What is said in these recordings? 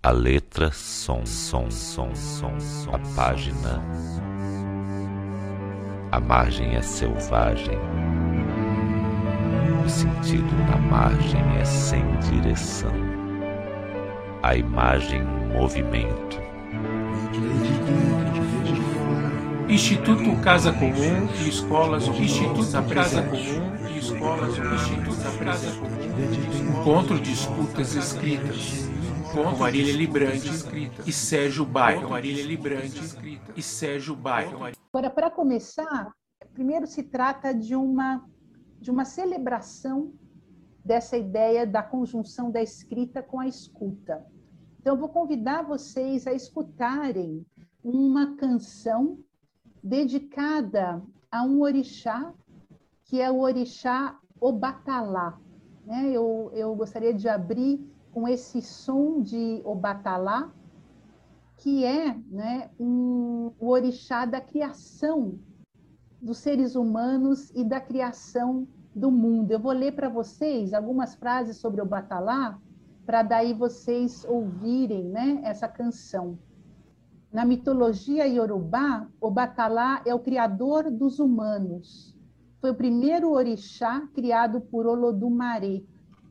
A letra, som, som, som, som, som. A página. A margem é selvagem. O sentido na margem é sem direção. A imagem, movimento. Instituto Casa Comum e Escolas Instituto Casa Comum e Escolas Instituto Casa Comum Encontro de Escutas Escritas com Marília Librante e Sérgio Bairro Marília Librante e Sérgio Bairro Agora, para começar, primeiro se trata de uma, de uma celebração dessa ideia da conjunção da escrita com a escuta. Então, eu vou convidar vocês a escutarem uma canção dedicada a um orixá, que é o orixá Obatalá. Né? Eu, eu gostaria de abrir com esse som de Obatalá, que é né, um, o orixá da criação dos seres humanos e da criação do mundo. Eu vou ler para vocês algumas frases sobre Obatalá, para daí vocês ouvirem né, essa canção. Na mitologia iorubá, o Batalá é o criador dos humanos. Foi o primeiro orixá criado por Olodumare.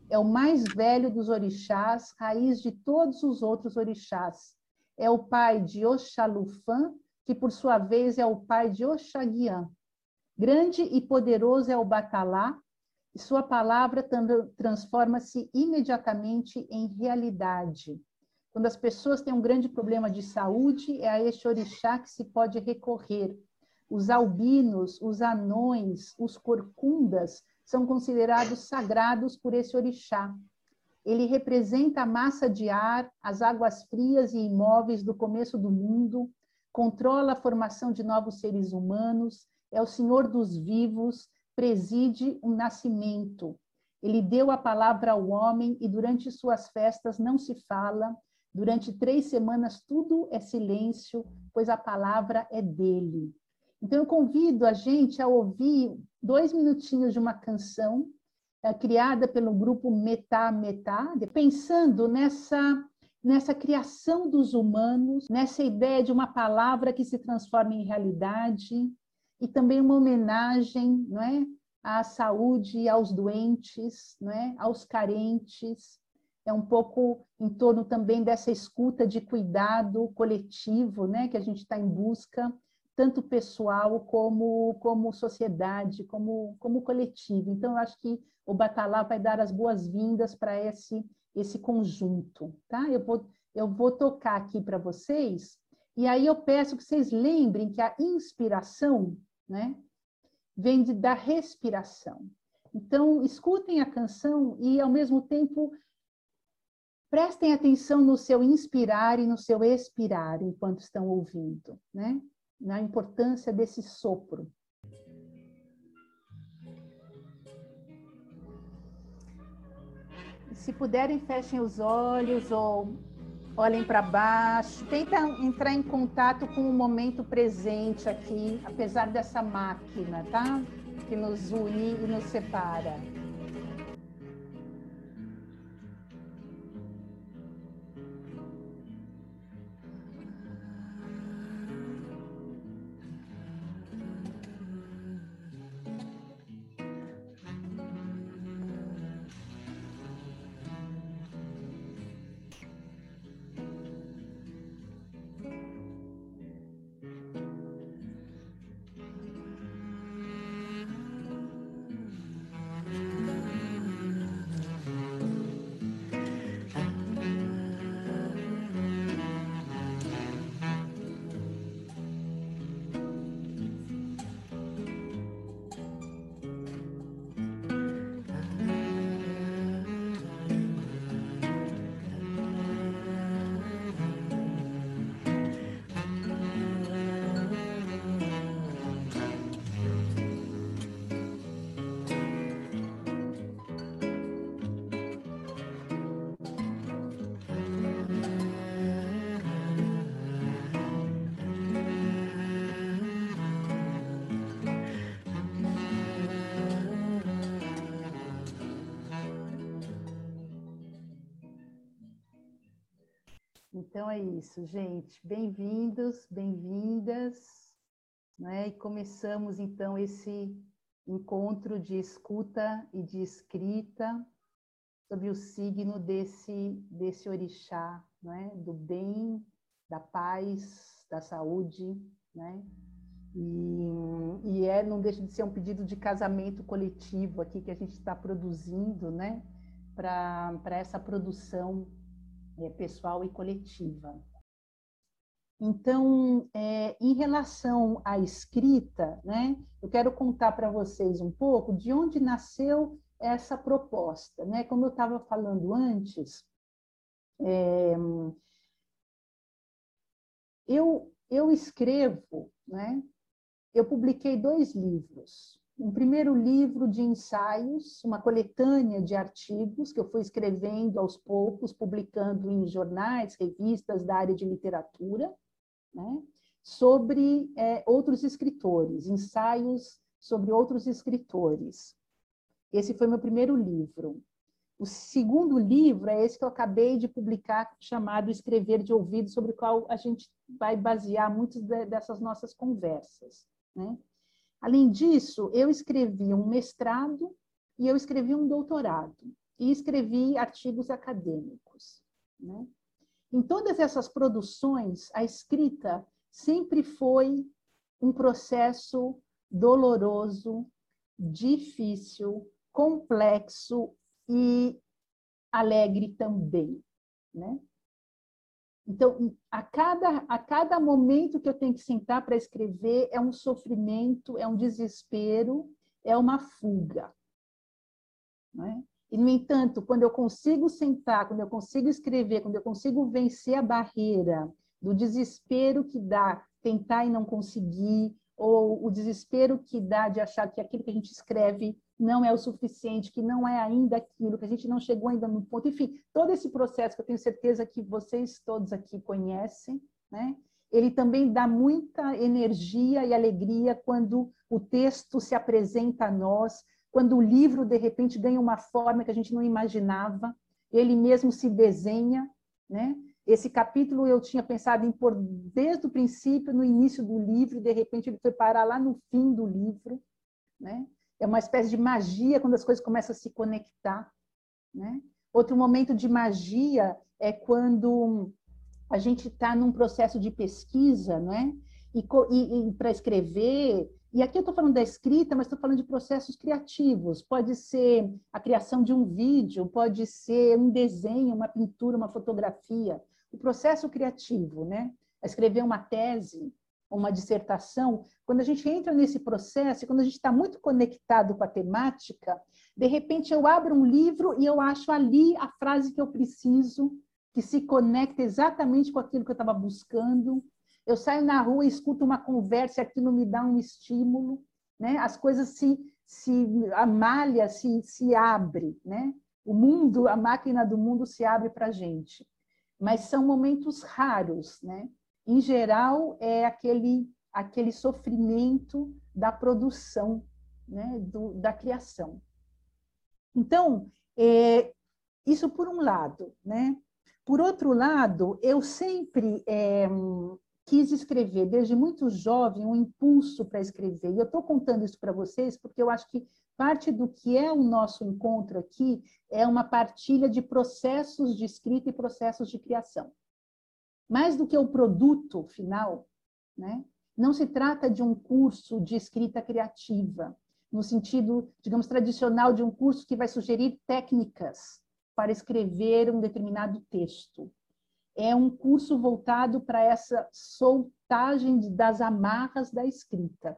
É o mais velho dos orixás, raiz de todos os outros orixás. É o pai de Oxalufã, que por sua vez é o pai de Oxaguian. Grande e poderoso é o Batalá, e sua palavra transforma-se imediatamente em realidade. Quando as pessoas têm um grande problema de saúde, é a este orixá que se pode recorrer. Os albinos, os anões, os corcundas são considerados sagrados por esse orixá. Ele representa a massa de ar, as águas frias e imóveis do começo do mundo, controla a formação de novos seres humanos, é o senhor dos vivos, preside um nascimento. Ele deu a palavra ao homem e durante suas festas não se fala, Durante três semanas, tudo é silêncio, pois a palavra é dele. Então, eu convido a gente a ouvir dois minutinhos de uma canção é, criada pelo grupo Metá Metá, pensando nessa, nessa criação dos humanos, nessa ideia de uma palavra que se transforma em realidade, e também uma homenagem não é, à saúde, aos doentes, não é, aos carentes, é um pouco em torno também dessa escuta de cuidado coletivo, né, que a gente está em busca, tanto pessoal como como sociedade, como como coletivo. Então, eu acho que o Batalá vai dar as boas-vindas para esse esse conjunto, tá? Eu vou eu vou tocar aqui para vocês e aí eu peço que vocês lembrem que a inspiração, né, vem de, da respiração. Então, escutem a canção e, ao mesmo tempo, Prestem atenção no seu inspirar e no seu expirar enquanto estão ouvindo, né? Na importância desse sopro. Se puderem, fechem os olhos ou olhem para baixo. Tenta entrar em contato com o momento presente aqui, apesar dessa máquina, tá? Que nos une e nos separa. Então é isso, gente. Bem-vindos, bem-vindas. Né? E começamos então esse encontro de escuta e de escrita sobre o signo desse, desse orixá, né? do bem, da paz, da saúde, né? E, e é, não deixa de ser um pedido de casamento coletivo aqui que a gente está produzindo, né? Para essa produção pessoal e coletiva. Então, é, em relação à escrita, né, eu quero contar para vocês um pouco de onde nasceu essa proposta. Né? Como eu estava falando antes, é, eu, eu escrevo, né? eu publiquei dois livros. Um primeiro livro de ensaios, uma coletânea de artigos que eu fui escrevendo aos poucos, publicando em jornais, revistas da área de literatura né, sobre é, outros escritores, ensaios sobre outros escritores. Esse foi meu primeiro livro. O segundo livro é esse que eu acabei de publicar, chamado Escrever de Ouvido, sobre o qual a gente vai basear muitas dessas nossas conversas. Né? Além disso, eu escrevi um mestrado e eu escrevi um doutorado, e escrevi artigos acadêmicos. Né? Em todas essas produções, a escrita sempre foi um processo doloroso, difícil, complexo e alegre também, né? Então, a cada, a cada momento que eu tenho que sentar para escrever é um sofrimento, é um desespero, é uma fuga. É? E, no entanto, quando eu consigo sentar, quando eu consigo escrever, quando eu consigo vencer a barreira do desespero que dá tentar e não conseguir, ou o desespero que dá de achar que aquilo que a gente escreve não é o suficiente, que não é ainda aquilo, que a gente não chegou ainda no ponto. Enfim, todo esse processo que eu tenho certeza que vocês todos aqui conhecem, né? ele também dá muita energia e alegria quando o texto se apresenta a nós, quando o livro, de repente, ganha uma forma que a gente não imaginava, ele mesmo se desenha, né? Esse capítulo eu tinha pensado em pôr desde o princípio, no início do livro, e de repente ele foi parar lá no fim do livro, né? É uma espécie de magia quando as coisas começam a se conectar, né? Outro momento de magia é quando a gente está num processo de pesquisa, não é? E, e, e para escrever, e aqui eu estou falando da escrita, mas estou falando de processos criativos. Pode ser a criação de um vídeo, pode ser um desenho, uma pintura, uma fotografia. O processo criativo, né? Escrever uma tese, uma dissertação. Quando a gente entra nesse processo, quando a gente está muito conectado com a temática, de repente eu abro um livro e eu acho ali a frase que eu preciso, que se conecta exatamente com aquilo que eu estava buscando eu saio na rua e escuto uma conversa, aquilo me dá um estímulo, né? as coisas se, se a malha se, se abre, né? o mundo, a máquina do mundo se abre para a gente. Mas são momentos raros. Né? Em geral, é aquele, aquele sofrimento da produção, né? Do, da criação. Então, é, isso por um lado. Né? Por outro lado, eu sempre é, quis escrever desde muito jovem um impulso para escrever. E eu estou contando isso para vocês porque eu acho que parte do que é o nosso encontro aqui é uma partilha de processos de escrita e processos de criação. Mais do que o produto final, né? não se trata de um curso de escrita criativa, no sentido, digamos, tradicional de um curso que vai sugerir técnicas para escrever um determinado texto é um curso voltado para essa soltagem das amarras da escrita.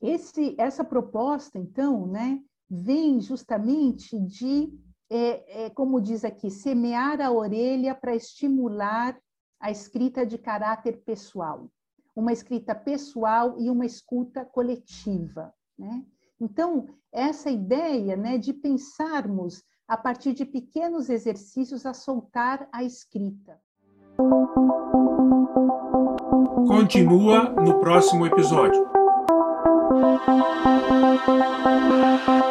Esse, essa proposta, então, né, vem justamente de, é, é, como diz aqui, semear a orelha para estimular a escrita de caráter pessoal, uma escrita pessoal e uma escuta coletiva. Né? Então, essa ideia né, de pensarmos a partir de pequenos exercícios, a soltar a escrita. Continua no próximo episódio. Thank you.